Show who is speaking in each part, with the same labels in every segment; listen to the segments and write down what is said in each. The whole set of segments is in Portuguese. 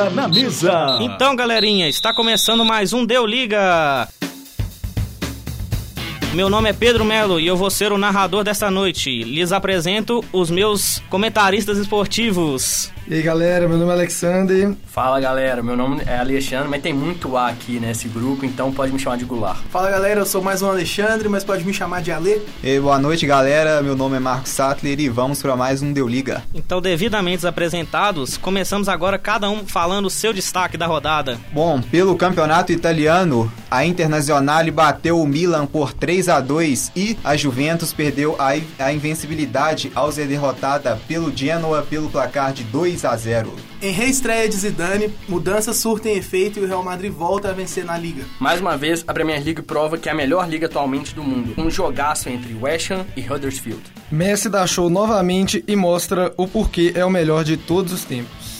Speaker 1: Liga na mesa.
Speaker 2: Então, galerinha, está começando mais um Deu Liga. Meu nome é Pedro Melo e eu vou ser o narrador desta noite. Lhes apresento os meus comentaristas esportivos.
Speaker 3: E aí galera, meu nome é Alexander.
Speaker 4: Fala galera, meu nome é Alexandre, mas tem muito A aqui nesse grupo, então pode me chamar de Goulart.
Speaker 5: Fala galera, eu sou mais um Alexandre, mas pode me chamar de Ale.
Speaker 6: E boa noite galera, meu nome é Marcos Sattler e vamos para mais um Deu Liga.
Speaker 2: Então, devidamente apresentados, começamos agora cada um falando o seu destaque da rodada.
Speaker 6: Bom, pelo campeonato italiano, a Internazionale bateu o Milan por 3 a 2 e a Juventus perdeu a, a invencibilidade ao ser derrotada pelo Genoa pelo placar de 2 a 0.
Speaker 5: Em reestreia de Zidane, mudanças surtem efeito e o Real Madrid volta a vencer na liga.
Speaker 4: Mais uma vez, a Premier League prova que é a melhor liga atualmente do mundo, um jogaço entre West Ham e Huddersfield.
Speaker 3: Messi dá show novamente e mostra o porquê é o melhor de todos os tempos.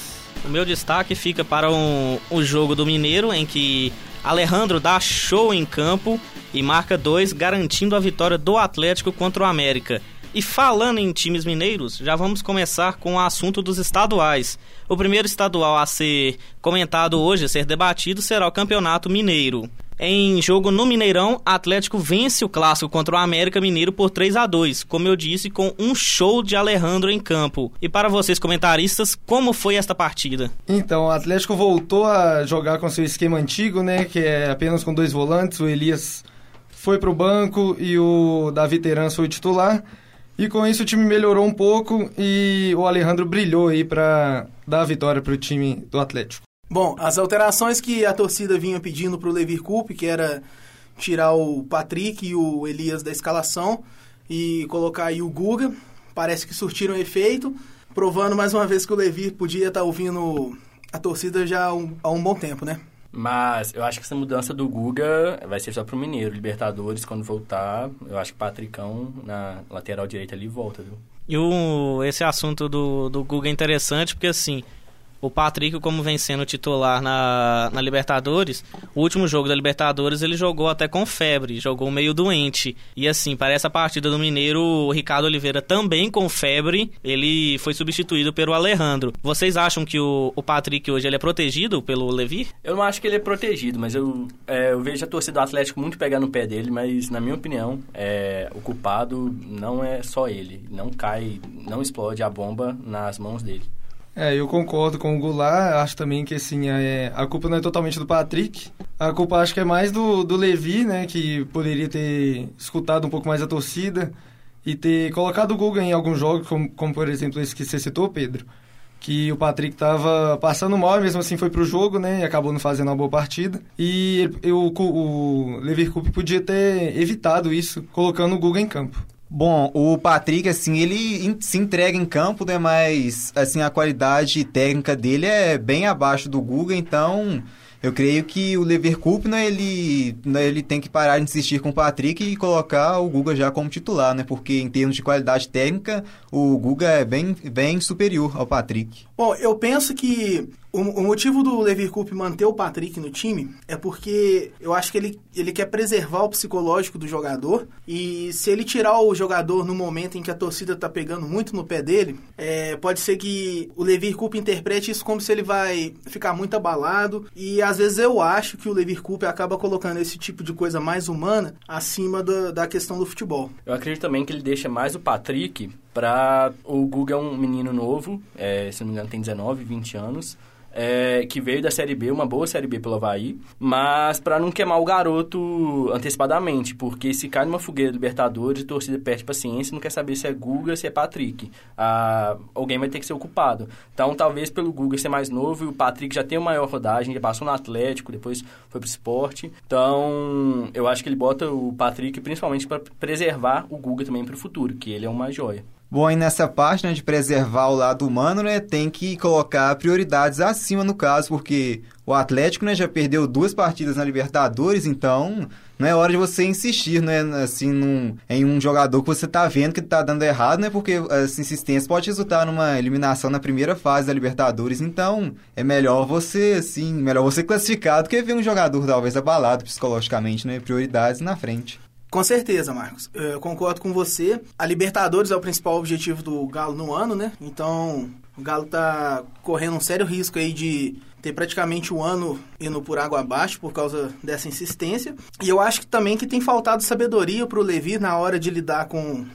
Speaker 2: O meu destaque fica para um, o jogo do Mineiro, em que Alejandro dá show em campo e marca dois, garantindo a vitória do Atlético contra o América. E falando em times mineiros, já vamos começar com o assunto dos estaduais. O primeiro estadual a ser comentado hoje, a ser debatido, será o Campeonato Mineiro. Em jogo no Mineirão, Atlético vence o clássico contra o América Mineiro por 3 a 2 como eu disse, com um show de Alejandro em campo. E para vocês, comentaristas, como foi esta partida?
Speaker 3: Então, o Atlético voltou a jogar com seu esquema antigo, né? Que é apenas com dois volantes. O Elias foi pro banco e o Davi Teran foi o titular. E com isso o time melhorou um pouco e o Alejandro brilhou aí para dar a vitória para o time do Atlético.
Speaker 5: Bom, as alterações que a torcida vinha pedindo pro Levir Coupe, que era tirar o Patrick e o Elias da escalação e colocar aí o Guga, parece que surtiram efeito, provando mais uma vez que o Levir podia estar ouvindo a torcida já há um, há um bom tempo, né?
Speaker 4: Mas eu acho que essa mudança do Guga vai ser só pro Mineiro. Libertadores, quando voltar, eu acho que Patricão na lateral direita ali volta, viu?
Speaker 2: E o, esse assunto do, do Guga é interessante porque, assim, o Patrick, como vem sendo titular na, na Libertadores, o último jogo da Libertadores ele jogou até com febre, jogou meio doente. E assim, para essa partida do Mineiro, o Ricardo Oliveira também com febre, ele foi substituído pelo Alejandro. Vocês acham que o, o Patrick hoje ele é protegido pelo Levi?
Speaker 4: Eu não acho que ele é protegido, mas eu, é, eu vejo a torcida do Atlético muito pegar no pé dele, mas na minha opinião, é, o culpado não é só ele. Não cai, não explode a bomba nas mãos dele.
Speaker 3: É, eu concordo com o Goulart, acho também que assim, é, a culpa não é totalmente do Patrick. A culpa acho que é mais do, do Levi, né, que poderia ter escutado um pouco mais a torcida e ter colocado o Guga em alguns jogos, como, como por exemplo esse que você citou, Pedro. Que o Patrick estava passando mal e mesmo assim foi pro jogo, né? E acabou não fazendo uma boa partida. E ele, o, o Coupe podia ter evitado isso, colocando o Guga em campo.
Speaker 6: Bom, o Patrick, assim, ele se entrega em campo, né? Mas, assim, a qualidade técnica dele é bem abaixo do Guga, então eu creio que o Leverkusen, né, ele, né, ele tem que parar de insistir com o Patrick e colocar o Guga já como titular, né? Porque em termos de qualidade técnica, o Guga é bem, bem superior ao Patrick.
Speaker 5: Bom, eu penso que o, o motivo do Levir Coupe manter o Patrick no time é porque eu acho que ele, ele quer preservar o psicológico do jogador e se ele tirar o jogador no momento em que a torcida tá pegando muito no pé dele, é, pode ser que o Levir Coupe interprete isso como se ele vai ficar muito abalado e às vezes eu acho que o Levir Coupe acaba colocando esse tipo de coisa mais humana acima da, da questão do futebol.
Speaker 4: Eu acredito também que ele deixa mais o Patrick pra... O Guga é um menino novo, é, se não me engano tem 19, 20 anos. É, que veio da Série B, uma boa Série B pelo Havaí, mas pra não queimar o garoto antecipadamente, porque se cai numa fogueira Libertadores, a torcida perde paciência não quer saber se é Guga, se é Patrick. Ah, alguém vai ter que ser ocupado. Então, talvez pelo Guga ser mais novo e o Patrick já tem uma maior rodagem, já passou no Atlético, depois foi pro esporte. Então, eu acho que ele bota o Patrick principalmente para preservar o Guga também pro futuro, que ele é uma joia.
Speaker 6: Bom, e nessa parte né, de preservar o lado humano, né, tem que colocar prioridades acima no caso, porque o Atlético né, já perdeu duas partidas na Libertadores, então não é hora de você insistir né, assim, num, em um jogador que você tá vendo que tá dando errado, né, porque essa insistência pode resultar numa eliminação na primeira fase da Libertadores, então é melhor você, assim, melhor você classificar do que ver um jogador talvez abalado psicologicamente, né, prioridades na frente.
Speaker 5: Com certeza, Marcos. Eu concordo com você. A Libertadores é o principal objetivo do Galo no ano, né? Então, o Galo tá correndo um sério risco aí de ter praticamente um ano indo por água abaixo por causa dessa insistência. E eu acho que também que tem faltado sabedoria para o Levi na hora de lidar com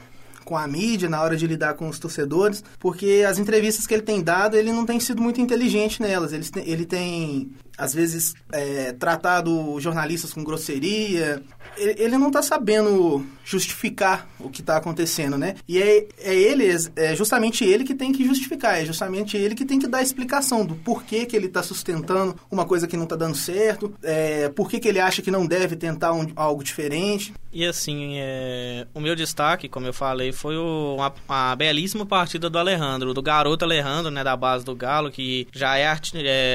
Speaker 5: com a mídia, na hora de lidar com os torcedores, porque as entrevistas que ele tem dado, ele não tem sido muito inteligente nelas. Ele, ele tem, às vezes, é, tratado jornalistas com grosseria. Ele, ele não está sabendo justificar o que está acontecendo, né? E é, é ele, é justamente ele que tem que justificar, é justamente ele que tem que dar a explicação do porquê que ele está sustentando uma coisa que não está dando certo, é, por que ele acha que não deve tentar um, algo diferente.
Speaker 2: E assim, é, o meu destaque, como eu falei, foi o, uma, uma, belíssima partida do Alejandro, do garoto Alejandro, né, da base do Galo, que já é,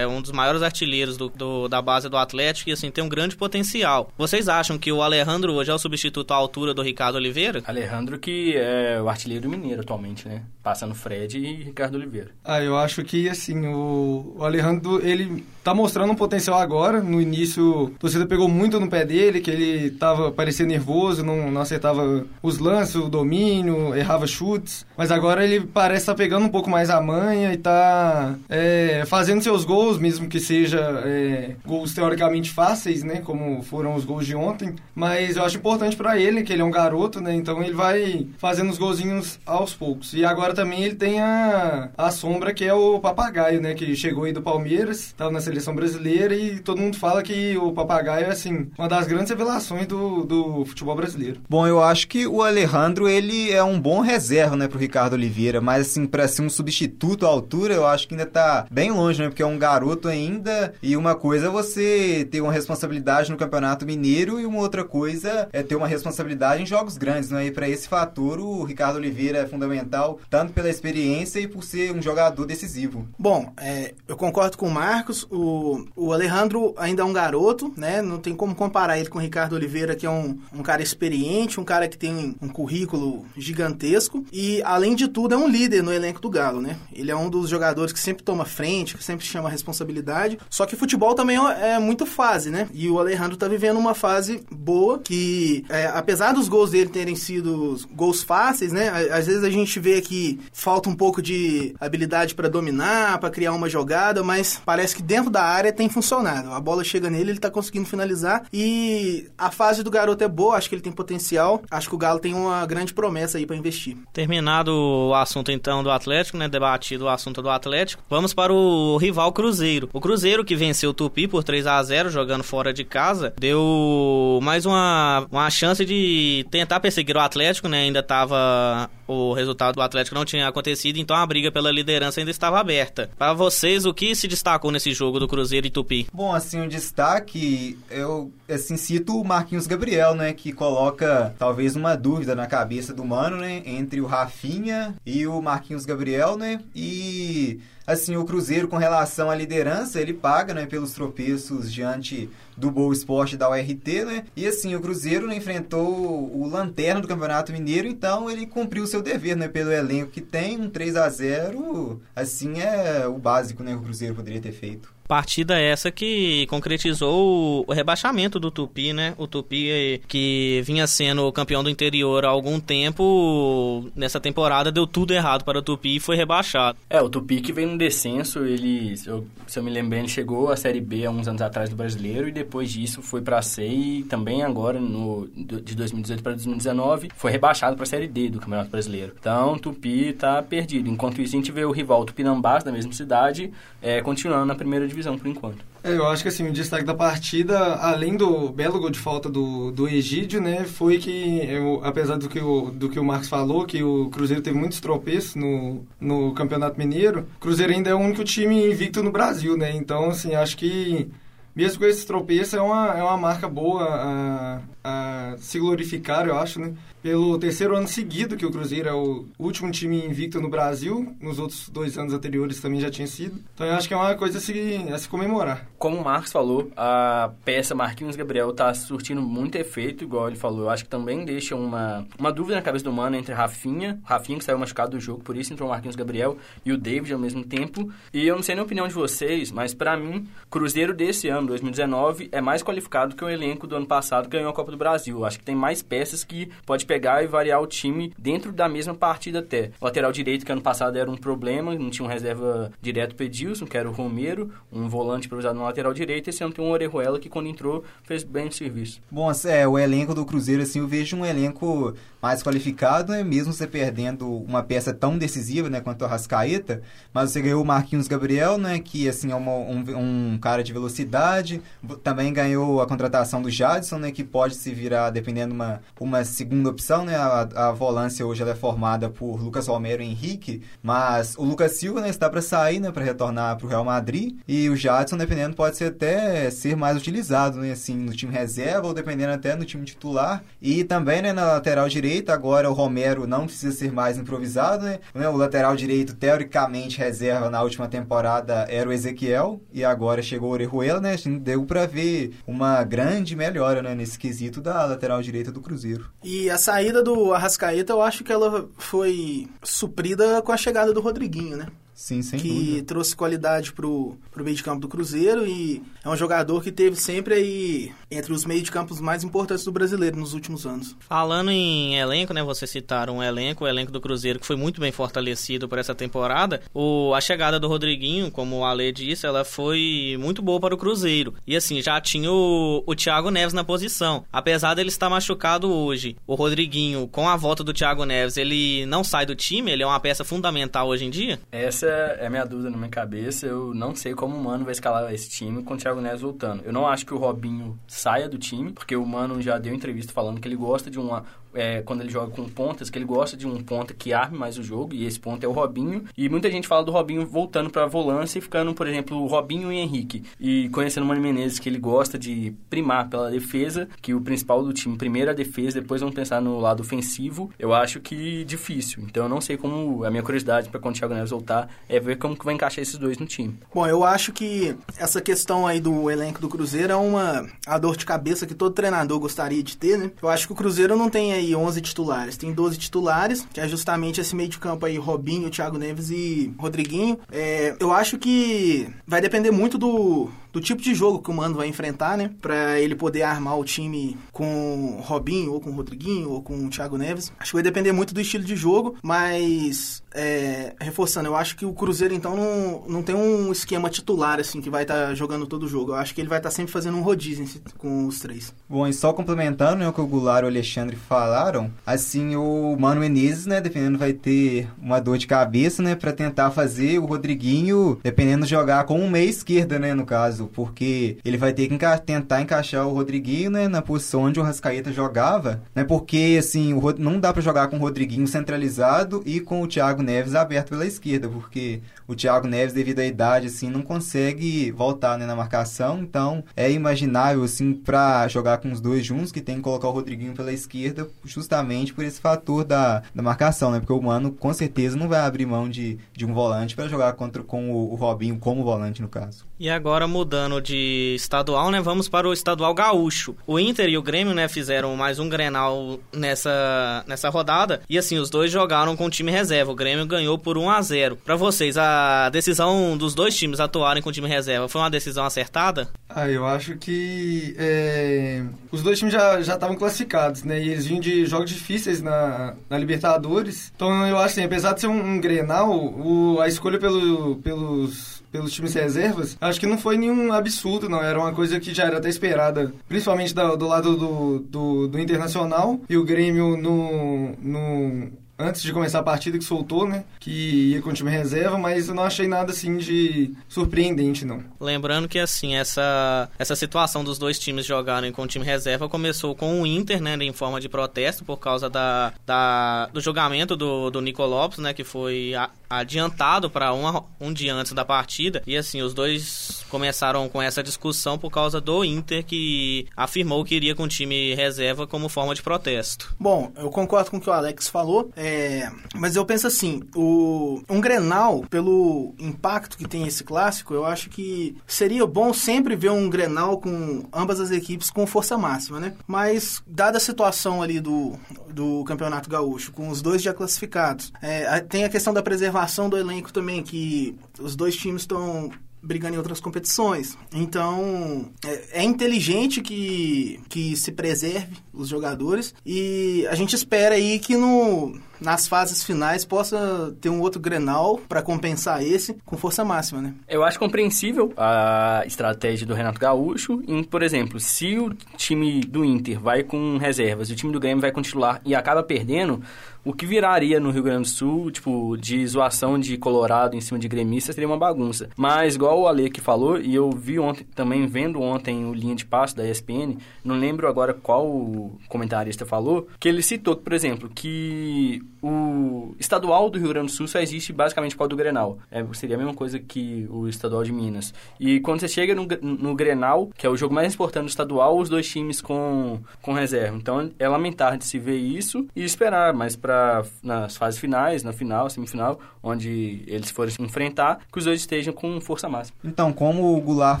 Speaker 2: é um dos maiores artilheiros do, do, da base do Atlético e assim tem um grande potencial. Vocês acham que o Alejandro hoje é o substituto à altura do Ricardo Oliveira?
Speaker 4: Alejandro que é o artilheiro mineiro atualmente, né? Passando Fred e Ricardo Oliveira.
Speaker 3: Ah, eu acho que assim, o, o Alejandro, ele tá mostrando um potencial agora. No início, a torcida pegou muito no pé dele, que ele tava parecendo nervoso, não, não acertava os lances, o domínio, errava chutes. Mas agora ele parece estar tá pegando um pouco mais a manha e tá é, fazendo seus gols, mesmo que seja é, gols teoricamente fáceis, né? Como foram os gols de ontem. Mas eu acho importante para ele, que ele é um garoto, né? Então ele vai fazendo os golzinhos aos poucos. E agora também ele tem a, a sombra que é o papagaio, né? Que chegou aí do Palmeiras, tava na seleção brasileira e todo mundo fala que o papagaio é, assim, uma das grandes revelações do, do futebol brasileiro.
Speaker 6: Bom, eu acho que o Alejandro, ele é um bom reserva, né, pro Ricardo Oliveira, mas, assim, pra ser um substituto à altura, eu acho que ainda tá bem longe, né, porque é um garoto ainda e uma coisa é você ter uma responsabilidade no Campeonato Mineiro e uma outra coisa é ter uma responsabilidade em jogos grandes, né, e pra esse fator o Ricardo Oliveira é fundamental, tanto pela experiência e por ser um jogador decisivo.
Speaker 5: Bom, é, eu concordo com o Marcos, o o, Alejandro ainda é um garoto, né? Não tem como comparar ele com o Ricardo Oliveira, que é um, um cara experiente, um cara que tem um currículo gigantesco e, além de tudo, é um líder no elenco do Galo, né? Ele é um dos jogadores que sempre toma frente, que sempre chama responsabilidade. Só que futebol também é, muito fase, né? E o Alejandro tá vivendo uma fase boa que, é, apesar dos gols dele terem sido gols fáceis, né? Às vezes a gente vê que falta um pouco de habilidade para dominar, para criar uma jogada, mas parece que dentro da área tem funcionado. A bola chega nele, ele tá conseguindo finalizar. E a fase do garoto é boa, acho que ele tem potencial. Acho que o Galo tem uma grande promessa aí para investir.
Speaker 2: Terminado o assunto então do Atlético, né? Debatido o assunto do Atlético. Vamos para o rival Cruzeiro. O Cruzeiro que venceu o Tupi por 3 a 0 jogando fora de casa, deu mais uma, uma chance de tentar perseguir o Atlético, né? Ainda tava o resultado do Atlético não tinha acontecido, então a briga pela liderança ainda estava aberta. Para vocês, o que se destacou nesse jogo do Cruzeiro e Tupi?
Speaker 6: Bom, assim, um destaque, eu assim, cito o Marquinhos Gabriel, né, que coloca talvez uma dúvida na cabeça do Mano, né, entre o Rafinha e o Marquinhos Gabriel, né, e assim, o Cruzeiro com relação à liderança, ele paga, né, pelos tropeços diante do Boa Esporte da URT, né? E assim, o Cruzeiro né, enfrentou o lanterna do Campeonato Mineiro, então ele cumpriu o seu dever, né, pelo elenco que tem, um 3 a 0, assim é o básico, né, que o Cruzeiro poderia ter feito.
Speaker 2: Partida essa que concretizou o rebaixamento do Tupi, né? O Tupi que vinha sendo campeão do interior há algum tempo, nessa temporada deu tudo errado para o Tupi e foi rebaixado.
Speaker 4: É, o Tupi que veio no descenso, ele, se eu, se eu me lembro bem, ele chegou à Série B há uns anos atrás do Brasileiro e depois disso foi para a C e também agora, no, de 2018 para 2019, foi rebaixado para a Série D do Campeonato Brasileiro. Então, Tupi tá perdido. Enquanto isso, a gente vê o rival Tupinambás, da mesma cidade, é, continuando na primeira divisão por enquanto.
Speaker 3: É, eu acho que assim, o destaque da partida, além do belo gol de falta do, do Egídio, né, foi que, eu, apesar do que, o, do que o Marcos falou, que o Cruzeiro teve muitos tropeços no, no Campeonato Mineiro, o Cruzeiro ainda é o único time invicto no Brasil, né, então, assim, acho que mesmo com esses tropeços, é uma, é uma marca boa a, a se glorificar, eu acho, né? Pelo terceiro ano seguido que o Cruzeiro é o último time invicto no Brasil. Nos outros dois anos anteriores também já tinha sido. Então eu acho que é uma coisa a se, a se comemorar.
Speaker 4: Como o Marcos falou, a peça Marquinhos Gabriel está surtindo muito efeito, igual ele falou. Eu acho que também deixa uma, uma dúvida na cabeça do Mano entre Rafinha, Rafinha que saiu machucado do jogo, por isso entrou o Marquinhos Gabriel e o David ao mesmo tempo. E eu não sei nem a opinião de vocês, mas para mim, Cruzeiro desse ano, 2019, é mais qualificado que o elenco do ano passado que ganhou a Copa do Brasil. Eu acho que tem mais peças que pode pegar pegar e variar o time dentro da mesma partida até. O lateral direito, que ano passado era um problema, não tinha um reserva direto para Edilson, que era o Romero, um volante improvisado no lateral direito, esse ano tem um Orejuela que quando entrou fez bem o serviço.
Speaker 6: Bom, é, o elenco do Cruzeiro, assim, eu vejo um elenco mais qualificado, né? mesmo você perdendo uma peça tão decisiva, né, quanto o Rascaeta, mas você ganhou o Marquinhos Gabriel, né, que, assim, é uma, um, um cara de velocidade, também ganhou a contratação do Jadson, né, que pode se virar, dependendo, uma, uma segunda opção, né, a, a volância hoje ela é formada por Lucas Romero e Henrique, mas o Lucas Silva, né, está para sair, né, para retornar para o Real Madrid, e o Jadson, dependendo, pode ser até ser mais utilizado, né, assim, no time reserva ou dependendo até no time titular, e também, né, na lateral direita agora o Romero não precisa ser mais improvisado, né? O lateral direito, teoricamente, reserva na última temporada era o Ezequiel, e agora chegou o Orejuela, né? Deu para ver uma grande melhora né, nesse quesito da lateral direita do Cruzeiro.
Speaker 5: E saída do Arrascaeta, eu acho que ela foi suprida com a chegada do Rodriguinho, né?
Speaker 6: Sim, sem
Speaker 5: que
Speaker 6: dúvida.
Speaker 5: trouxe qualidade pro, pro meio de campo do Cruzeiro e é um jogador que teve sempre aí entre os meio de campos mais importantes do brasileiro nos últimos anos.
Speaker 2: Falando em elenco, né? Vocês citaram um elenco, o elenco do Cruzeiro que foi muito bem fortalecido por essa temporada. O, a chegada do Rodriguinho, como o Ale disse, ela foi muito boa para o Cruzeiro. E assim, já tinha o, o Thiago Neves na posição. Apesar dele estar machucado hoje, o Rodriguinho, com a volta do Thiago Neves, ele não sai do time, ele é uma peça fundamental hoje em dia?
Speaker 4: Essa essa é a minha dúvida na minha cabeça. Eu não sei como o Mano vai escalar esse time com o Thiago Neves voltando. Eu não acho que o Robinho saia do time, porque o Mano já deu entrevista falando que ele gosta de uma, é, quando ele joga com pontas, que ele gosta de um ponta que arme mais o jogo, e esse ponto é o Robinho. E muita gente fala do Robinho voltando para a volância e ficando, por exemplo, o Robinho e Henrique. E conhecendo o Mano Menezes, que ele gosta de primar pela defesa, que o principal do time, primeiro a defesa, depois vamos pensar no lado ofensivo, eu acho que difícil. Então eu não sei como, a minha curiosidade para quando o Thiago Neves voltar é ver como que vai encaixar esses dois no time.
Speaker 5: Bom, eu acho que essa questão aí do elenco do Cruzeiro é uma a dor de cabeça que todo treinador gostaria de ter, né? Eu acho que o Cruzeiro não tem aí aí 11 titulares. Tem 12 titulares, que é justamente esse meio de campo aí, Robinho, Thiago Neves e Rodriguinho. É, eu acho que vai depender muito do, do tipo de jogo que o Mano vai enfrentar, né? Pra ele poder armar o time com Robinho, ou com Rodriguinho, ou com Thiago Neves. Acho que vai depender muito do estilo de jogo, mas é, reforçando, eu acho que o Cruzeiro então não, não tem um esquema titular assim que vai estar tá jogando todo o jogo. Eu acho que ele vai estar tá sempre fazendo um rodízio com os três.
Speaker 6: Bom, e só complementando né, o que o Goulart e o Alexandre falaram, assim, o Mano Menezes, né, dependendo, vai ter uma dor de cabeça, né, para tentar fazer o Rodriguinho, dependendo, jogar com um meia esquerda, né, no caso, porque ele vai ter que enca tentar encaixar o Rodriguinho, né, na posição onde o Rascaeta jogava, né, porque, assim, o, não dá para jogar com o Rodriguinho centralizado e com o Thiago Neves aberto pela esquerda, porque o Thiago Neves, devido à idade, assim, não consegue voltar né, na marcação. Então, é imaginável, assim, para jogar com os dois juntos, que tem que colocar o Rodriguinho pela esquerda, justamente por esse fator da, da marcação, né? Porque o Mano, com certeza, não vai abrir mão de, de um volante para jogar contra, com o, o Robinho como volante, no caso.
Speaker 2: E agora, mudando de estadual, né? Vamos para o estadual gaúcho. O Inter e o Grêmio, né, fizeram mais um Grenal nessa, nessa rodada. E assim, os dois jogaram com o time reserva. O Grêmio ganhou por 1 a 0 Para vocês, a a decisão dos dois times atuarem com o time reserva foi uma decisão acertada?
Speaker 3: Ah, eu acho que é, os dois times já estavam classificados, né? E eles vinham de jogos difíceis na, na Libertadores. Então eu acho assim, apesar de ser um, um Grenal, o, a escolha pelo, pelos pelos times reservas, acho que não foi nenhum absurdo, não. Era uma coisa que já era até esperada, principalmente do, do lado do, do, do Internacional e o Grêmio no, no antes de começar a partida que soltou, né? Que ia com o time reserva, mas eu não achei nada assim de surpreendente, não.
Speaker 2: Lembrando que assim, essa, essa situação dos dois times jogarem com o time reserva começou com o Inter, né? Em forma de protesto por causa da, da do julgamento do, do Nico Lopes, né? Que foi adiantado para um, um dia antes da partida. E assim, os dois começaram com essa discussão por causa do Inter, que afirmou que iria com o time reserva como forma de protesto.
Speaker 5: Bom, eu concordo com o que o Alex falou, é, mas eu penso assim: o, um Grenal, pelo impacto que tem esse clássico, eu acho que seria bom sempre ver um Grenal com ambas as equipes com força máxima, né? Mas, dada a situação ali do, do Campeonato Gaúcho, com os dois já classificados, é, tem a questão da preservação do elenco também, que os dois times estão brigando em outras competições. Então, é, é inteligente que, que se preserve os jogadores e a gente espera aí que no, nas fases finais possa ter um outro Grenal para compensar esse com força máxima, né?
Speaker 4: Eu acho compreensível a estratégia do Renato Gaúcho em, por exemplo, se o time do Inter vai com reservas e o time do Grêmio vai com titular e acaba perdendo, o que viraria no Rio Grande do Sul, tipo, de zoação de Colorado em cima de gremista, seria uma bagunça. Mas, igual o Ale que falou, e eu vi ontem, também vendo ontem o linha de passo da ESPN, não lembro agora qual comentarista falou, que ele citou, por exemplo, que o estadual do Rio Grande do Sul só existe basicamente por causa do Grenal. É, seria a mesma coisa que o estadual de Minas. E quando você chega no, no Grenal, que é o jogo mais importante do estadual, os dois times com, com reserva. Então, é lamentável de se ver isso e esperar, mas para nas fases finais, na final, semifinal, onde eles forem se enfrentar, que os dois estejam com força máxima.
Speaker 6: Então, como o Goulart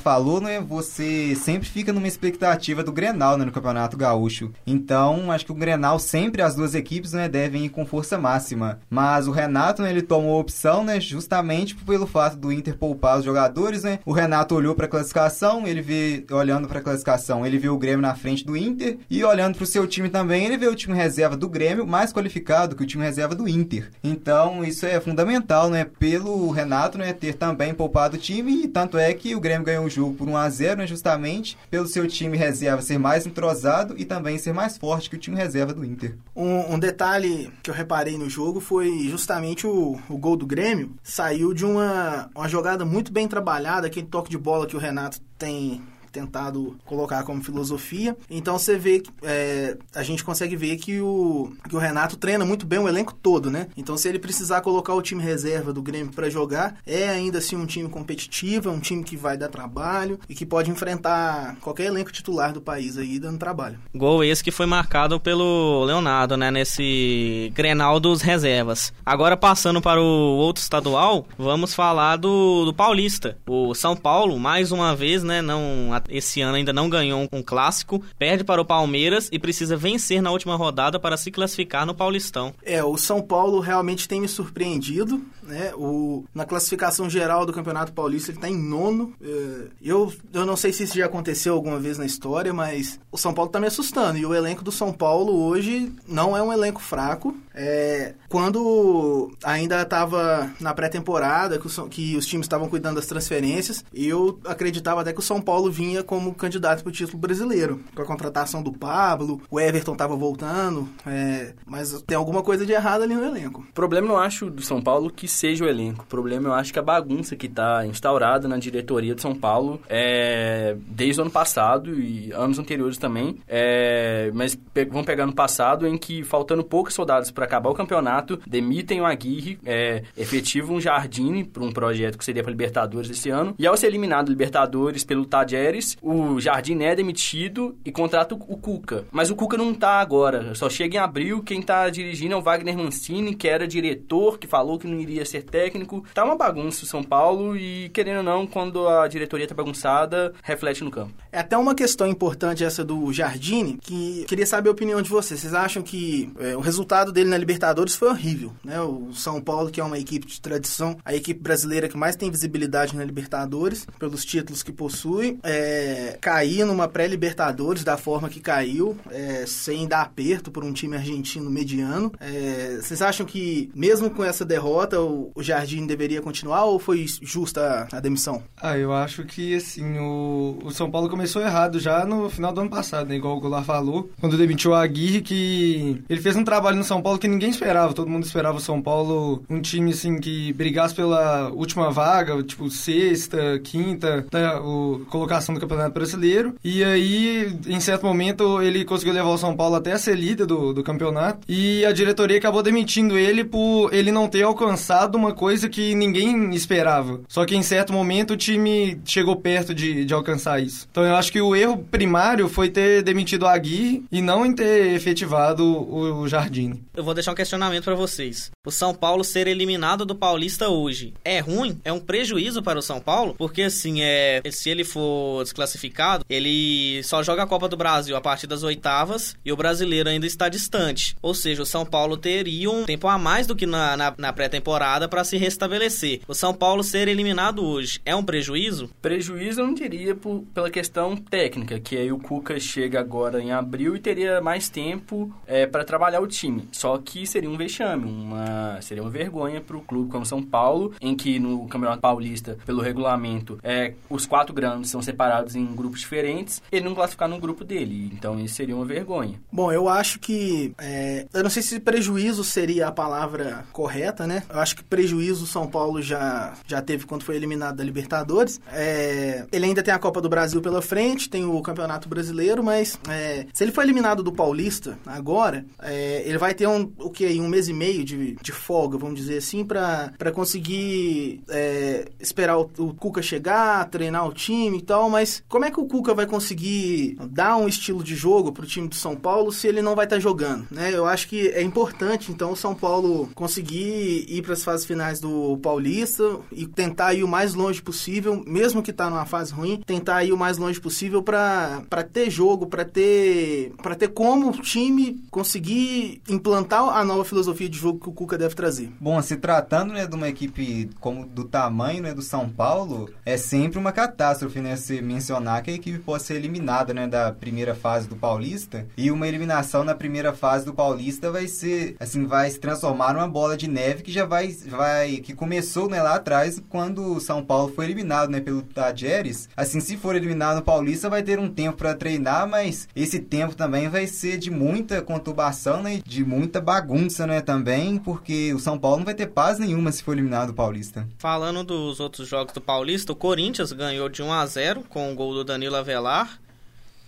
Speaker 6: falou, né, você sempre fica numa expectativa do Grenal né, no Campeonato Gaúcho. Então, acho que o Grenal sempre as duas equipes né, devem ir com força máxima. Mas o Renato, né, ele tomou a opção, né, justamente pelo fato do Inter poupar os jogadores, né? O Renato olhou para a classificação, ele vê olhando para a classificação, ele viu o Grêmio na frente do Inter e olhando para o seu time também, ele vê o time reserva do Grêmio mais qualificado do que o time reserva do Inter. Então, isso é fundamental, né? Pelo Renato, né? Ter também poupado o time e tanto é que o Grêmio ganhou o jogo por 1 a 0 né? Justamente pelo seu time reserva ser mais entrosado e também ser mais forte que o time reserva do Inter.
Speaker 5: Um, um detalhe que eu reparei no jogo foi justamente o, o gol do Grêmio. Saiu de uma, uma jogada muito bem trabalhada, aquele toque de bola que o Renato tem tentado colocar como filosofia. Então você vê, é, a gente consegue ver que o, que o Renato treina muito bem o elenco todo, né? Então se ele precisar colocar o time reserva do Grêmio para jogar, é ainda assim um time competitivo, é um time que vai dar trabalho e que pode enfrentar qualquer elenco titular do país aí dando trabalho.
Speaker 2: Gol esse que foi marcado pelo Leonardo, né? Nesse Grenal dos reservas. Agora passando para o outro estadual, vamos falar do, do Paulista. O São Paulo, mais uma vez, né? Não esse ano ainda não ganhou um, clássico, perde para o Palmeiras e precisa vencer na última rodada para se classificar no Paulistão.
Speaker 5: É, o São Paulo realmente tem me surpreendido, né? O, na classificação geral do Campeonato Paulista ele está em nono. É, eu, eu não sei se isso já aconteceu alguma vez na história, mas o São Paulo está me assustando. E o elenco do São Paulo hoje não é um elenco fraco. É, quando ainda estava na pré-temporada, que, que, os times estavam cuidando das transferências, eu acreditava até que o São Paulo vinha como candidato para o título brasileiro. Com a contratação do Pablo, o Everton estava voltando, é, mas tem alguma coisa de errado ali no elenco.
Speaker 4: O problema eu acho do São Paulo que seja o elenco. O problema eu acho que a bagunça que está instaurada na diretoria de São Paulo é, desde o ano passado e anos anteriores também. É, mas pe vamos pegar no passado em que faltando poucos soldados para acabar o campeonato, demitem o Aguirre, é, efetivam um Jardine para um projeto que seria para Libertadores esse ano. E ao ser eliminado Libertadores pelo Tajeres, o Jardine é demitido e contrata o Cuca. Mas o Cuca não tá agora, só chega em abril. Quem tá dirigindo é o Wagner Mancini, que era diretor, que falou que não iria ser técnico. Tá uma bagunça o São Paulo e, querendo ou não, quando a diretoria tá bagunçada, reflete no campo.
Speaker 5: É até uma questão importante essa do Jardine, que queria saber a opinião de vocês. Vocês acham que é, o resultado dele na Libertadores foi horrível, né? O São Paulo, que é uma equipe de tradição, a equipe brasileira que mais tem visibilidade na Libertadores, pelos títulos que possui, é, cair numa pré-Libertadores da forma que caiu, é, sem dar aperto por um time argentino mediano. É, vocês acham que, mesmo com essa derrota, o, o Jardim deveria continuar ou foi justa a, demissão?
Speaker 3: Ah, eu acho que, assim, o, o São Paulo começou errado já no final do ano passado, né? Igual o Goulart falou, quando demitiu o Aguirre, que ele fez um trabalho no São Paulo que ninguém esperava. Todo mundo esperava o São Paulo um time, assim, que brigasse pela última vaga, tipo, sexta, quinta, né? o, colocação do Campeonato Brasileiro. E aí, em certo momento, ele conseguiu levar o São Paulo até a ser líder do, do campeonato. E a diretoria acabou demitindo ele por ele não ter alcançado uma coisa que ninguém esperava. Só que em certo momento o time chegou perto de, de alcançar isso. Então eu acho que o erro primário foi ter demitido o Aguirre e não em ter efetivado o, o Jardine.
Speaker 2: Eu vou deixar um questionamento para vocês. O São Paulo ser eliminado do Paulista hoje é ruim? É um prejuízo para o São Paulo? Porque assim, é, se ele for desclassificado, ele só joga a Copa do Brasil a partir das oitavas e o brasileiro ainda está distante. Ou seja, o São Paulo teria um tempo a mais do que na, na, na pré-temporada temporada para se restabelecer. O São Paulo ser eliminado hoje é um prejuízo?
Speaker 4: Prejuízo eu não diria por, pela questão técnica, que aí o Cuca chega agora em abril e teria mais tempo é, para trabalhar o time. Só que seria um vexame, uma, seria uma vergonha para o clube como São Paulo, em que no Campeonato Paulista, pelo regulamento, é, os quatro grandes são separados em grupos diferentes, ele não classificar no grupo dele. Então isso seria uma vergonha.
Speaker 5: Bom, eu acho que. É, eu não sei se prejuízo seria a palavra correta, né? Eu acho que prejuízo o São Paulo já, já teve quando foi eliminado da Libertadores. É, ele ainda tem a Copa do Brasil pela frente, tem o Campeonato Brasileiro, mas é, se ele for eliminado do Paulista agora, é, ele vai ter um, o que? Um mês e meio de, de folga, vamos dizer assim, para conseguir é, esperar o, o Cuca chegar, treinar o time e tal. Mas como é que o Cuca vai conseguir dar um estilo de jogo pro time do São Paulo se ele não vai estar tá jogando, né? Eu acho que é importante, então, o São Paulo conseguir ir para as fases finais do Paulista e tentar ir o mais longe possível, mesmo que tá numa fase ruim, tentar ir o mais longe possível para ter jogo, para ter para ter como o time conseguir implantar a nova filosofia de jogo que o Cuca deve trazer.
Speaker 6: Bom, se tratando né, de uma equipe como do tamanho né, do São Paulo, é sempre uma catástrofe, né? Se mencionar que a equipe pode ser eliminada né, da primeira fase do Paulista e uma eliminação na primeira fase do Paulista vai ser, assim, vai se transformar numa bola de neve que já vai, vai que começou né, lá atrás quando o São Paulo foi eliminado né, pelo Tajeres. Assim, se for eliminado no Paulista, vai ter um tempo para treinar, mas esse tempo também vai ser de muita conturbação né, de muita bagunça né, também, porque o São Paulo não vai ter paz nenhuma se for eliminado do Paulista.
Speaker 2: Falando dos outros jogos do Paulista, o Corinthians ganhou de 1 a 0 com o gol do Danilo Avelar.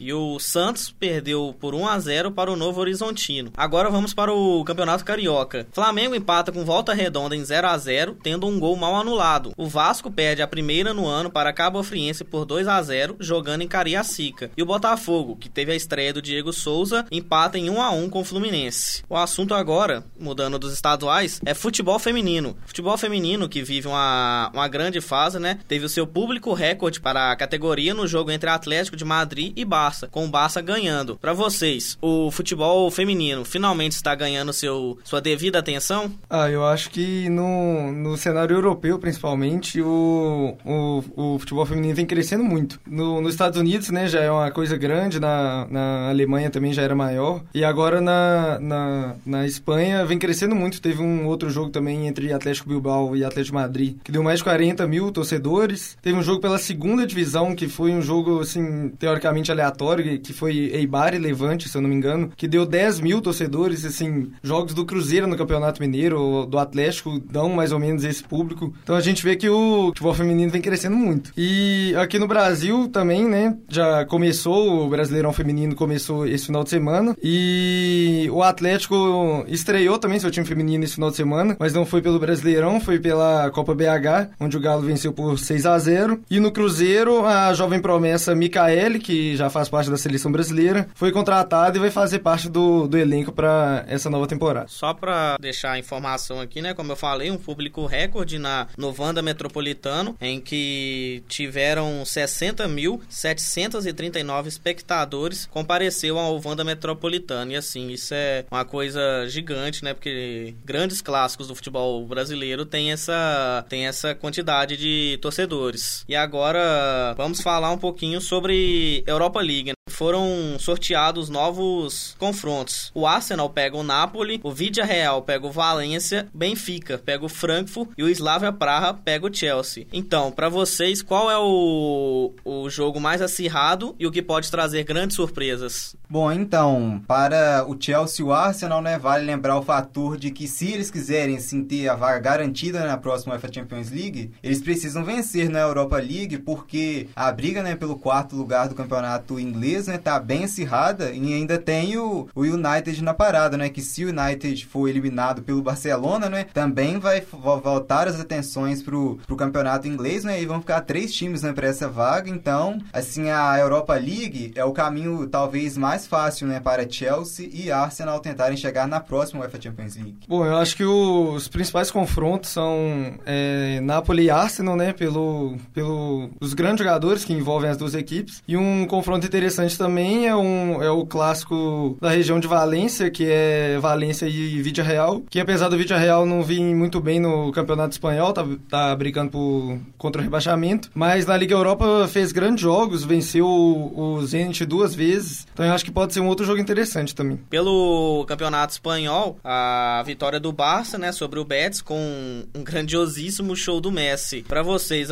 Speaker 2: E o Santos perdeu por 1 a 0 para o Novo Horizontino. Agora vamos para o Campeonato Carioca. Flamengo empata com volta redonda em 0 a 0, tendo um gol mal anulado. O Vasco perde a primeira no ano para Cabo Friense por 2 a 0, jogando em Cariacica. E o Botafogo, que teve a estreia do Diego Souza, empata em 1 a 1 com o Fluminense. O assunto agora, mudando dos estaduais, é futebol feminino. Futebol feminino que vive uma, uma grande fase, né? Teve o seu público recorde para a categoria no jogo entre Atlético de Madrid e Barça Barça, com o Barça ganhando. Para vocês, o futebol feminino finalmente está ganhando seu, sua devida atenção?
Speaker 3: Ah, eu acho que no, no cenário europeu, principalmente, o, o, o futebol feminino vem crescendo muito. No, nos Estados Unidos, né, já é uma coisa grande, na, na Alemanha também já era maior, e agora na, na, na Espanha vem crescendo muito. Teve um outro jogo também entre Atlético Bilbao e Atlético Madrid, que deu mais de 40 mil torcedores. Teve um jogo pela segunda divisão, que foi um jogo, assim, teoricamente aleatório que foi Eibar e Levante, se eu não me engano, que deu 10 mil torcedores, assim, jogos do Cruzeiro no Campeonato Mineiro, do Atlético, dão mais ou menos esse público. Então a gente vê que o futebol feminino vem crescendo muito. E aqui no Brasil também, né, já começou, o Brasileirão Feminino começou esse final de semana, e o Atlético estreou também seu time feminino esse final de semana, mas não foi pelo Brasileirão, foi pela Copa BH, onde o Galo venceu por 6 a 0 E no Cruzeiro, a jovem promessa Micaele, que já faz faz parte da seleção brasileira, foi contratado e vai fazer parte do, do elenco para essa nova temporada.
Speaker 2: Só para deixar a informação aqui, né? Como eu falei, um público recorde na no Vanda Metropolitano, em que tiveram 60.739 espectadores compareceu ao Vanda Metropolitano. E assim, isso é uma coisa gigante, né? Porque grandes clássicos do futebol brasileiro têm essa, tem essa quantidade de torcedores. E agora vamos falar um pouquinho sobre Europa League. League. Foram sorteados novos confrontos. O Arsenal pega o Napoli, o Vidia Real pega o Valência, Benfica pega o Frankfurt e o Slavia Praha pega o Chelsea. Então, para vocês, qual é o, o jogo mais acirrado e o que pode trazer grandes surpresas?
Speaker 6: Bom, então, para o Chelsea e o Arsenal, né, vale lembrar o fator de que se eles quiserem sim ter a vaga garantida na próxima UEFA Champions League, eles precisam vencer na Europa League, porque a briga, né, pelo quarto lugar do campeonato inglês, né, tá bem acirrada e ainda tem o, o United na parada, né, que se o United for eliminado pelo Barcelona, né, também vai voltar as atenções pro, pro campeonato inglês, né, e vão ficar três times, né, para essa vaga, então, assim, a Europa League é o caminho talvez mais fácil, né, para Chelsea e Arsenal tentarem chegar na próxima UEFA Champions League.
Speaker 3: Bom, eu acho que os principais confrontos são é, Napoli e Arsenal, né, pelo, pelo os grandes jogadores que envolvem as duas equipes, e um confronto interessante também é, um, é o clássico da região de Valência, que é Valência e Vídea Real, que apesar do Vídea Real não vir muito bem no Campeonato Espanhol, tá, tá brigando por, contra o rebaixamento, mas na Liga Europa fez grandes jogos, venceu o, o Zenit duas vezes, então eu acho que pode ser um outro jogo interessante também.
Speaker 2: Pelo Campeonato Espanhol, a vitória do Barça, né, sobre o Betis com um grandiosíssimo show do Messi. Para vocês,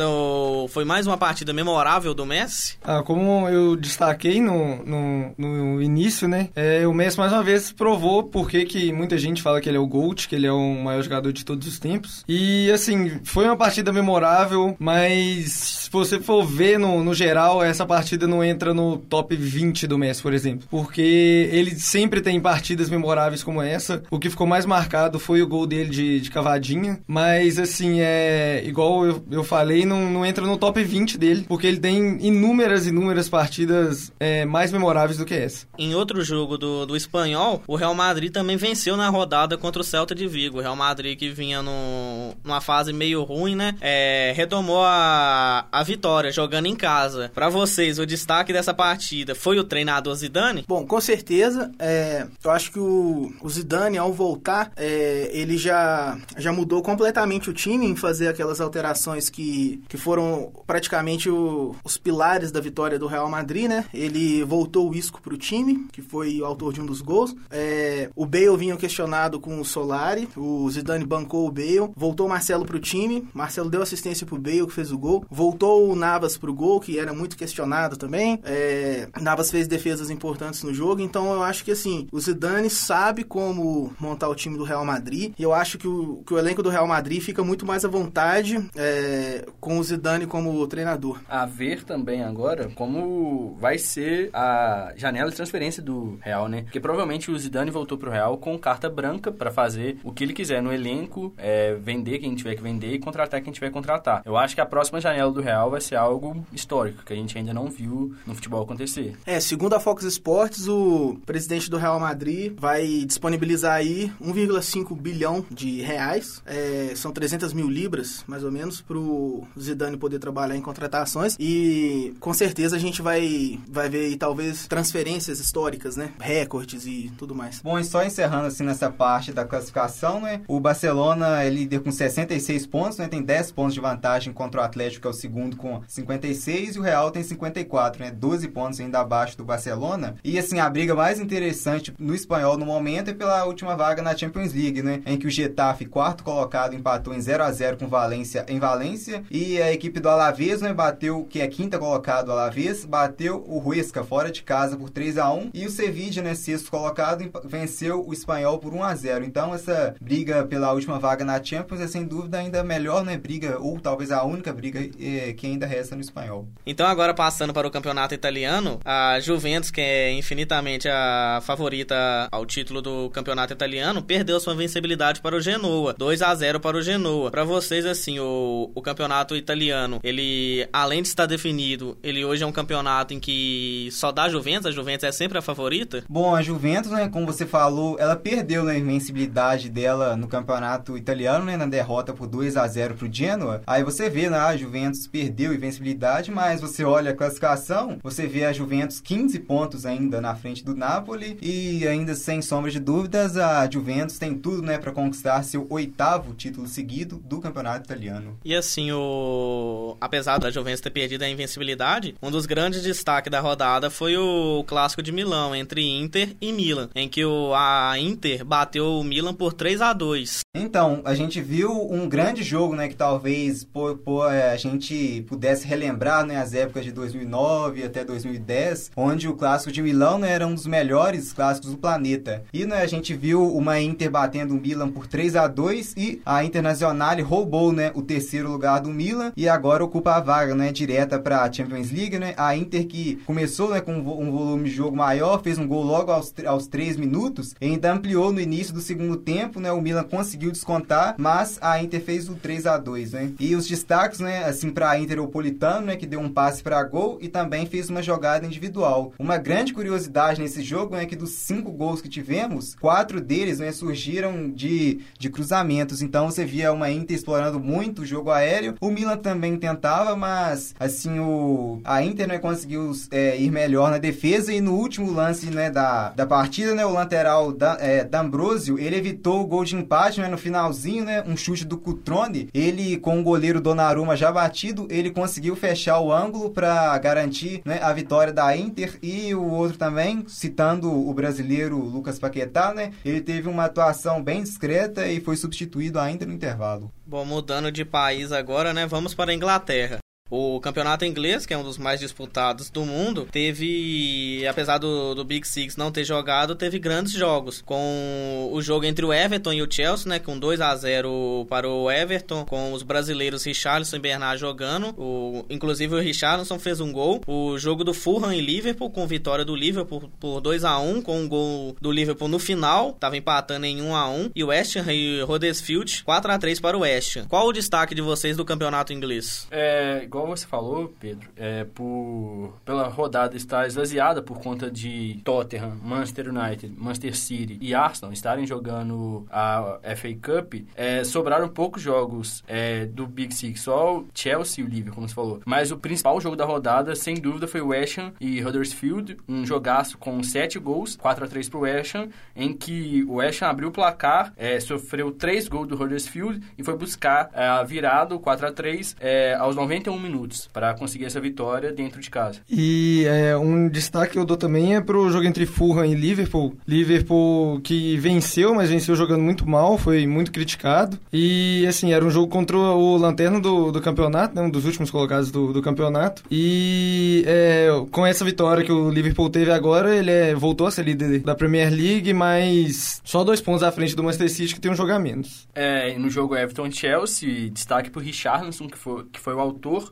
Speaker 2: foi mais uma partida memorável do Messi?
Speaker 3: Ah, como eu destaquei no, no, no início, né, é, o Messi mais uma vez provou porque que muita gente fala que ele é o GOAT, que ele é o maior jogador de todos os tempos. E assim, foi uma partida memorável, mas se você for ver no, no geral, essa partida não entra no top 20 do Messi, por exemplo. Porque ele sempre tem partidas memoráveis como essa. O que ficou mais marcado foi o gol dele de, de cavadinha. Mas assim, é igual eu, eu falei, não, não entra no top 20 dele, porque ele tem inúmeras, inúmeras partidas é, mais memoráveis do que essa.
Speaker 2: Em outro jogo do, do espanhol, o Real Madrid também venceu na rodada contra o Celta de Vigo. O Real Madrid que vinha no, numa fase meio ruim, né? É, retomou a, a vitória jogando em casa. Para vocês, o destaque dessa partida foi o treinador Zidane?
Speaker 5: Bom, com certeza. É, eu acho que o, o Zidane, ao voltar, é, ele já, já mudou completamente o time em fazer aquelas alterações que, que foram praticamente o, os pilares da vitória do Real Madrid, né? Ele voltou o Isco pro time, que foi o autor de um dos gols. É, o Bale vinha questionado com o Solari, o Zidane bancou o Bale, voltou o Marcelo pro time, Marcelo deu assistência pro Bale, que fez o gol, voltou o Navas pro gol, que era muito questionado também. É, Navas fez defesas importantes no jogo, então eu acho que assim, o Zidane sabe como montar o time do Real Madrid, e eu acho que o, que o elenco do Real Madrid fica muito mais à vontade é, com o Zidane como treinador.
Speaker 4: A ver também agora como vai ser a janela de transferência do Real, né? Porque provavelmente o Zidane voltou pro Real com carta branca para fazer o que ele quiser no elenco, é, vender quem tiver que vender e contratar quem tiver que contratar. Eu acho que a próxima janela do Real vai ser algo histórico, que a gente ainda não viu no futebol acontecer.
Speaker 5: É, segundo a Fox Sports, o presidente do Real Madrid vai disponibilizar aí 1,5 bilhão de reais, é, são 300 mil libras, mais ou menos, pro Zidane poder trabalhar em contratações e com certeza a gente vai, vai ver talvez transferências históricas, né? Recordes e tudo mais.
Speaker 6: Bom, e só encerrando assim nessa parte da classificação, né? O Barcelona é líder com 66 pontos, né? Tem 10 pontos de vantagem contra o Atlético, que é o segundo com 56, e o Real tem 54, né? 12 pontos ainda abaixo do Barcelona. E assim, a briga mais interessante no espanhol no momento é pela última vaga na Champions League, né? Em que o Getafe, quarto colocado, empatou em 0 a 0 com Valência em Valência. E a equipe do Alavés, né? Bateu, que é quinta colocado, o Alavés, bateu o Huesca fora de casa por 3 a 1 E o Sevilla, né? Sexto colocado, venceu o Espanhol por 1 a 0 Então, essa briga pela última vaga na Champions é sem dúvida ainda melhor, né? Briga, ou talvez a única briga é, que ainda resta no espanhol.
Speaker 2: Então, agora passando para o campeonato italiano, a Juventus, que é infinitamente a favorita ao título do campeonato italiano, perdeu sua vencibilidade para o Genoa. 2 a 0 para o Genoa. Para vocês, assim, o, o campeonato italiano, ele, além de estar definido, ele hoje é um campeonato em que só dá a Juventus, a Juventus é sempre a favorita?
Speaker 6: Bom, a Juventus, né, como você falou, ela perdeu né, a invencibilidade dela no campeonato italiano, né, na derrota por 2 a 0 para o Genoa. Aí você vê, né, a Juventus perdeu a invencibilidade, mas você olha a classificação, você vê a Juventus 15 pontos ainda na frente do Napoli e ainda sem sombra de dúvidas, a Juventus tem tudo, né, para conquistar seu oitavo título seguido do campeonato italiano.
Speaker 2: E assim, o apesar da Juventus ter perdido a invencibilidade, um dos grandes destaques da rodada foi o clássico de Milão entre Inter e Milan, em que o a Inter bateu o Milan por 3 a 2.
Speaker 6: Então, a gente viu um grande jogo, né, que talvez por, por, é, a gente pudesse relembrar, né, as épocas de 2009 até 2010, onde o clássico de Milão né, era um dos melhores clássicos do planeta. E né, a gente viu uma Inter batendo o Milan por 3 a 2 e a Internazionale roubou, né, o terceiro lugar do Milan e agora ocupa a vaga, né, direta para a Champions League, né? A Inter que começou, né, com um volume de jogo maior, fez um gol logo aos, aos 3 minutos, ainda ampliou no início do segundo tempo, né? O Milan conseguiu descontar, mas a Inter fez o 3 a 2 né? E os destaques, né, assim, para a Inter Interopolitano, né, que deu um passe para gol e também fez uma jogada individual. Uma grande curiosidade nesse jogo é que dos cinco gols que tivemos, quatro deles né, surgiram de, de cruzamentos. Então você via uma Inter explorando muito o jogo aéreo. O Milan também tentava, mas assim o a Inter né, conseguiu é, ir melhor na defesa e no último lance né, da, da partida, né, o lateral da, é, D'Ambrosio, ele evitou o gol de empate né, no finalzinho, né, um chute do Cutrone. Ele com o goleiro Donnarumma já batido, ele conseguiu fechar o ângulo para garantir né, a vitória da Inter e o outro também, citando o brasileiro Lucas Paquetá, né, ele teve uma atuação bem discreta e foi substituído ainda no intervalo.
Speaker 2: Bom, mudando de país agora, né? Vamos para a Inglaterra. O campeonato inglês, que é um dos mais disputados do mundo, teve, apesar do, do Big Six não ter jogado, teve grandes jogos. Com o jogo entre o Everton e o Chelsea, né? Com 2 a 0 para o Everton, com os brasileiros Richarlison e Bernard jogando. O, inclusive o Richarlison fez um gol. O jogo do Fulham e Liverpool, com vitória do Liverpool por 2 a 1 com um gol do Liverpool no final. Tava empatando em 1 a 1 E o West Ham e Huddersfield, 4 a 3 para o West Ham. Qual o destaque de vocês do campeonato inglês?
Speaker 4: É, igual você falou, Pedro, é, por, pela rodada estar esvaziada por conta de Tottenham, Manchester United, Manchester City e Arsenal estarem jogando a FA Cup, é, sobraram poucos jogos é, do Big Six, só o Chelsea e o Liverpool, como você falou. Mas o principal jogo da rodada, sem dúvida, foi o West Ham e Huddersfield, um jogaço com 7 gols, 4 a 3 para o West Ham, em que o West Ham abriu o placar, é, sofreu 3 gols do Huddersfield e foi buscar é, a virada, 4 a 3 é, aos 91 minutos para conseguir essa vitória dentro de casa.
Speaker 3: E é, um destaque que eu dou também é pro jogo entre Fulham e Liverpool. Liverpool que venceu, mas venceu jogando muito mal, foi muito criticado. E assim, era um jogo contra o lanterna do, do campeonato, né, um dos últimos colocados do, do campeonato. E é, com essa vitória que o Liverpool teve agora, ele é, voltou a ser líder da Premier League, mas só dois pontos à frente do Manchester City que tem um jogo a menos.
Speaker 4: É, no jogo Everton-Chelsea, destaque pro Richarlison, que foi, que foi o autor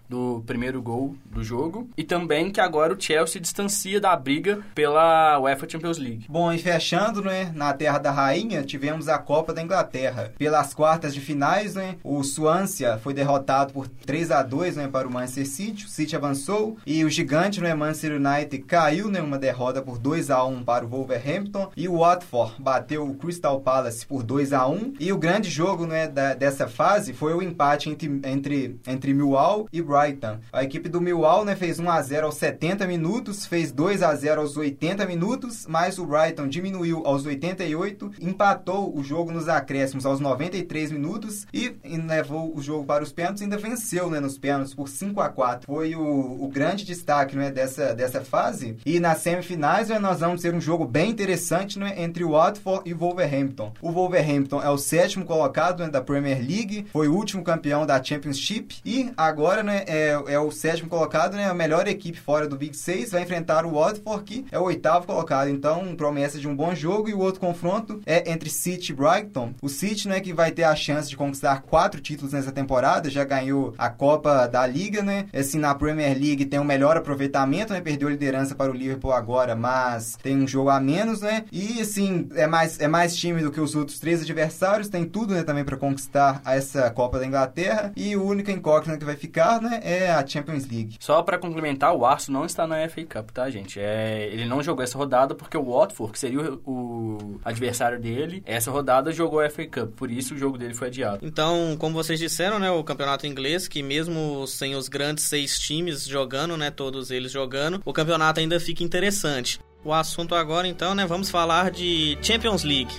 Speaker 4: do primeiro gol do jogo. E também que agora o Chelsea distancia da briga pela UEFA Champions League.
Speaker 6: Bom, e fechando, né, na Terra da Rainha, tivemos a Copa da Inglaterra. Pelas quartas de finais, né, o Swansea foi derrotado por 3 a 2 né, para o Manchester City. O City avançou e o gigante, né, Manchester United, caiu, né, uma derrota por 2 a 1 para o Wolverhampton. E o Watford bateu o Crystal Palace por 2 a 1 E o grande jogo, né, da, dessa fase foi o empate entre, entre, entre Millwall e Brighton Brighton. A equipe do Millwall né, fez 1 a 0 aos 70 minutos, fez 2 a 0 aos 80 minutos, mas o Brighton diminuiu aos 88, empatou o jogo nos acréscimos aos 93 minutos e, levou o jogo para os pênaltis ainda venceu né, nos pênaltis por 5 a 4. Foi o, o grande destaque né, dessa, dessa fase. E nas semifinais né, nós vamos ter um jogo bem interessante né, entre o Watford e Wolverhampton. O Wolverhampton é o sétimo colocado né, da Premier League, foi o último campeão da Championship e agora né, é, é o sétimo colocado, né? A melhor equipe fora do Big 6 vai enfrentar o Watford, que é o oitavo colocado. Então, promessa de um bom jogo. E o outro confronto é entre City e Brighton. O City, né, que vai ter a chance de conquistar quatro títulos nessa temporada, já ganhou a Copa da Liga, né? Assim, na Premier League tem um melhor aproveitamento, né? Perdeu a liderança para o Liverpool agora, mas tem um jogo a menos, né? E, assim, é mais, é mais time do que os outros três adversários, tem tudo, né, também para conquistar essa Copa da Inglaterra. E o único incógnito que vai ficar, né, é a Champions League.
Speaker 4: Só para complementar, o Arsenal não está na FA Cup, tá, gente? É, ele não jogou essa rodada porque o Watford, que seria o, o adversário dele, essa rodada jogou a FA Cup, por isso o jogo dele foi adiado.
Speaker 2: Então, como vocês disseram, né, o campeonato inglês, que mesmo sem os grandes seis times jogando, né, todos eles jogando, o campeonato ainda fica interessante. O assunto agora, então, né, vamos falar de Champions League.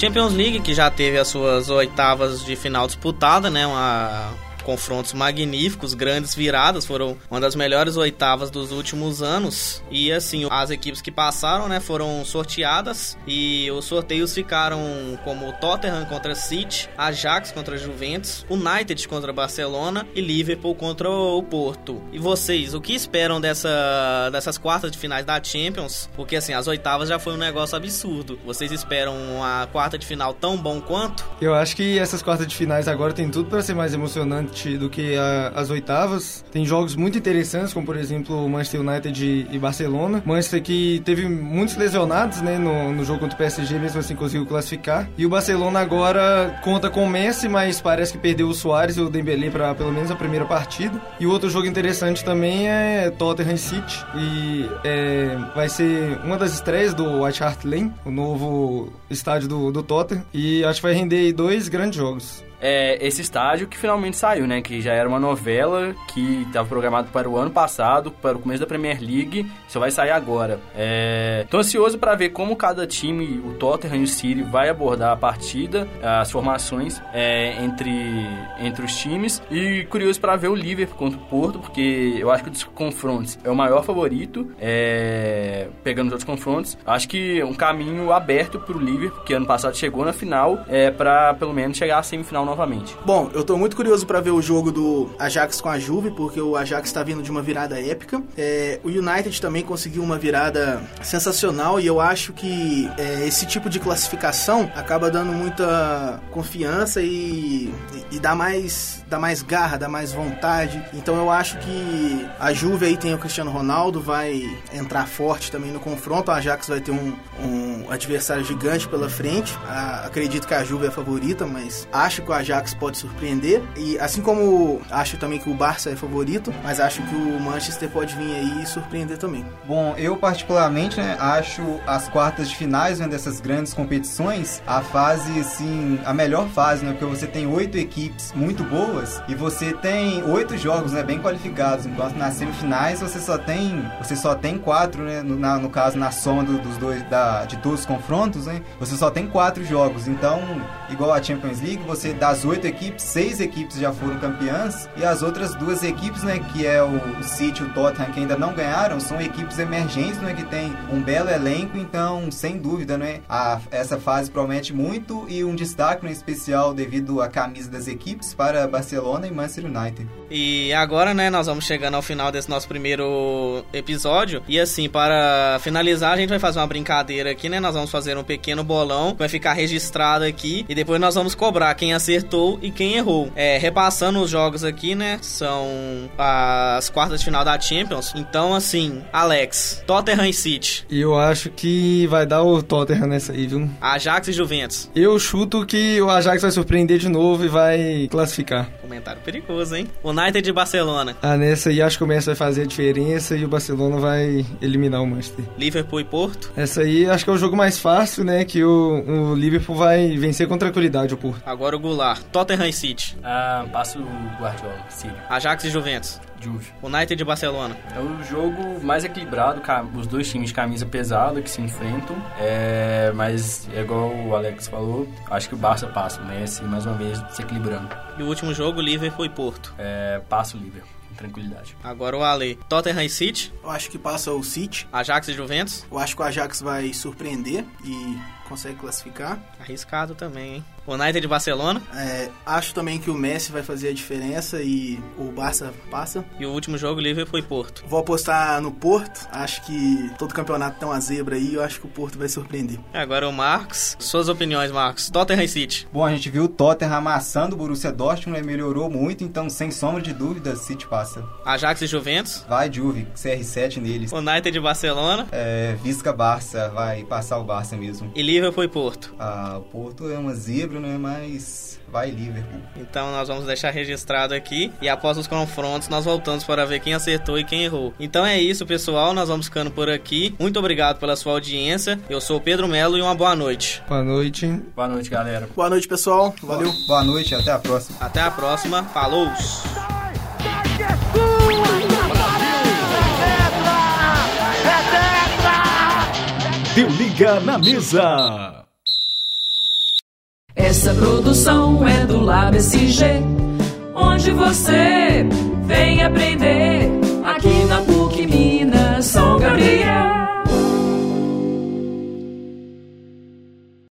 Speaker 2: Champions League, que já teve as suas oitavas de final disputada, né? Uma confrontos magníficos, grandes viradas, foram uma das melhores oitavas dos últimos anos. E assim, as equipes que passaram, né, foram sorteadas e os sorteios ficaram como Tottenham contra City, Ajax contra Juventus, United contra Barcelona e Liverpool contra o Porto. E vocês, o que esperam dessa, dessas quartas de finais da Champions? Porque assim, as oitavas já foi um negócio absurdo. Vocês esperam uma quarta de final tão bom quanto?
Speaker 3: Eu acho que essas quartas de finais agora tem tudo para ser mais emocionante do que a, as oitavas. Tem jogos muito interessantes, como por exemplo Manchester United e, Barcelona. Manchester que teve muitos lesionados né, no, no jogo contra o PSG, mesmo assim conseguiu classificar. E o Barcelona agora conta com o Messi, mas parece que perdeu o Soares e o Dembélé para pelo menos a primeira partida. E outro jogo interessante também é Tottenham City. E é, vai ser uma das estreias do White Hart Lane, o novo estádio do, do Tottenham. E acho que vai render dois grandes jogos
Speaker 4: é, esse estádio que finalmente saiu, né? Que já era uma novela que estava programado para o ano passado, para o começo da Premier League, só vai sair agora. É, tô ansioso para ver como cada time, o Tottenham e o City, vai abordar a partida, as formações é, entre, entre os times. E curioso para ver o Liverpool contra o Porto, porque eu acho que dos confrontos é o maior favorito, é, pegando os outros confrontos. Acho que um caminho aberto para o Liverpool, que ano passado chegou na final, é, para pelo menos chegar à semifinal novamente.
Speaker 5: Bom, eu tô muito curioso para ver o jogo do Ajax com a Juve, porque o Ajax está vindo de uma virada épica. É, o United também conseguiu uma virada sensacional e eu acho que é, esse tipo de classificação acaba dando muita confiança e, e, e dá mais dá mais garra, dá mais vontade. Então eu acho que a Juve aí tem o Cristiano Ronaldo, vai entrar forte também no confronto. O Ajax vai ter um, um adversário gigante pela frente. A, acredito que a Juve é a favorita, mas acho que o Ajax pode surpreender. E assim como acho também que o Barça é favorito, mas acho que o Manchester pode vir aí e surpreender também.
Speaker 6: Bom, eu particularmente né, acho as quartas de finais né, dessas grandes competições a fase, assim, a melhor fase, né? Porque você tem oito equipes muito boas e você tem oito jogos, né, bem qualificados, enquanto nas semifinais você só tem, você só tem quatro, né? No, na, no caso, na soma do, dos dois, da, de todos os confrontos, né? Você só tem quatro jogos. Então, igual a Champions League, você das oito equipes, seis equipes já foram campeãs e as outras duas equipes, né, que é o City e o Tottenham, que ainda não ganharam, são equipes emergentes, né, que tem um belo elenco, então, sem dúvida, né, a, essa fase promete muito e um destaque né, especial devido à camisa das equipes para Barcelona e Manchester United.
Speaker 2: E agora, né, nós vamos chegando ao final desse nosso primeiro episódio e assim, para finalizar, a gente vai fazer uma brincadeira aqui, né, nós vamos fazer um pequeno bolão, vai ficar registrado aqui e depois nós vamos cobrar quem acertou acertou e quem errou. É, repassando os jogos aqui, né? São as quartas de final da Champions. Então, assim, Alex, Tottenham e City.
Speaker 3: Eu acho que vai dar o Tottenham nessa aí, viu?
Speaker 2: Ajax e Juventus.
Speaker 3: Eu chuto que o Ajax vai surpreender de novo e vai classificar.
Speaker 2: Comentário perigoso, hein? United e Barcelona.
Speaker 3: Ah, nessa aí acho que o Messi vai fazer a diferença e o Barcelona vai eliminar o Manchester.
Speaker 2: Liverpool e Porto.
Speaker 3: Essa aí acho que é o jogo mais fácil, né? Que o, o Liverpool vai vencer com tranquilidade o Porto.
Speaker 2: Agora o Goulart. Tottenham e City.
Speaker 4: Ah, passo o Guardiola, City.
Speaker 2: Ajax e Juventus.
Speaker 4: Juve.
Speaker 2: United e Barcelona.
Speaker 4: É o jogo mais equilibrado, os dois times de camisa pesada que se enfrentam. É, mas, é igual o Alex falou, acho que o Barça passa. O Messi, mais uma vez, se equilibrando.
Speaker 2: E o último jogo, Liverpool e Porto.
Speaker 4: É, passa o Liverpool tranquilidade.
Speaker 2: Agora o Ale. Tottenham e City.
Speaker 5: Eu acho que passa o City.
Speaker 2: Ajax e Juventus.
Speaker 5: Eu acho que o Ajax vai surpreender e consegue classificar.
Speaker 2: Arriscado também, hein? United de Barcelona.
Speaker 5: É, acho também que o Messi vai fazer a diferença e o Barça passa.
Speaker 2: E o último jogo, Liverpool e Porto.
Speaker 5: Vou apostar no Porto. Acho que todo campeonato tem uma zebra aí. Eu acho que o Porto vai surpreender.
Speaker 2: Agora o Marcos. Suas opiniões, Marcos. Tottenham e City.
Speaker 6: Bom, a gente viu o Tottenham amassando o Borussia Dortmund, melhorou muito, então sem sombra de dúvida, City passa.
Speaker 2: Ajax e Juventus.
Speaker 6: Vai Juve, CR7 neles.
Speaker 2: United de Barcelona.
Speaker 6: É, Visca Barça, vai passar o Barça mesmo.
Speaker 2: E Liverpool e Porto.
Speaker 6: Ah, o Porto é uma zebra, né? Mas vai Liverpool.
Speaker 2: Então nós vamos deixar registrado aqui e após os confrontos nós voltamos para ver quem acertou e quem errou. Então é isso, pessoal, nós vamos ficando por aqui. Muito obrigado pela sua audiência. Eu sou o Pedro Melo e uma boa noite.
Speaker 3: Boa noite.
Speaker 4: Boa noite, galera.
Speaker 5: Boa noite, pessoal. Valeu.
Speaker 6: Boa noite, até a próxima.
Speaker 2: Até a próxima. Falou.
Speaker 1: Deu na mesa.
Speaker 7: Essa produção é do Lab SG, onde você vem aprender.